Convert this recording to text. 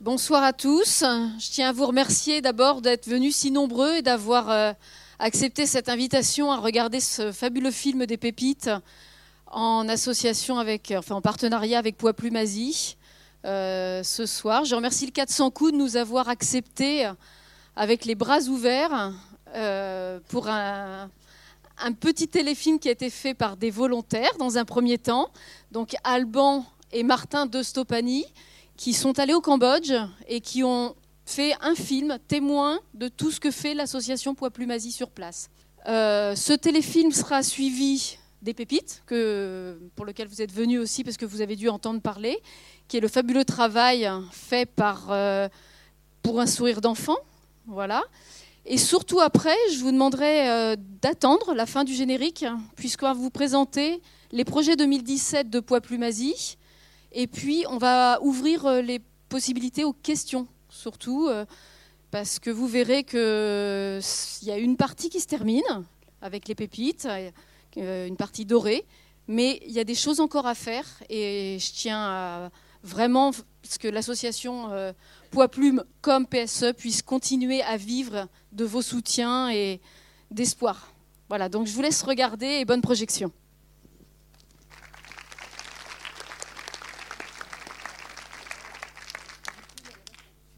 Bonsoir à tous. Je tiens à vous remercier d'abord d'être venus si nombreux et d'avoir euh, accepté cette invitation à regarder ce fabuleux film des pépites en association avec, enfin en partenariat avec Poids Plume Asie euh, ce soir. Je remercie le 400 coups de nous avoir accepté avec les bras ouverts euh, pour un, un petit téléfilm qui a été fait par des volontaires dans un premier temps, donc Alban et Martin de Stopani qui sont allés au Cambodge et qui ont fait un film témoin de tout ce que fait l'association Poids Plume Asie sur place. Euh, ce téléfilm sera suivi des pépites, que, pour lequel vous êtes venus aussi parce que vous avez dû entendre parler, qui est le fabuleux travail fait par, euh, pour un sourire d'enfant. Voilà. Et surtout après, je vous demanderai euh, d'attendre la fin du générique, puisqu'on va vous présenter les projets 2017 de Poids Plume Asie, et puis, on va ouvrir euh, les possibilités aux questions, surtout, euh, parce que vous verrez qu'il y a une partie qui se termine avec les pépites, euh, une partie dorée, mais il y a des choses encore à faire, et je tiens à vraiment ce que l'association Poids Plume comme PSE puisse continuer à vivre de vos soutiens et d'espoir. Voilà, donc je vous laisse regarder et bonne projection.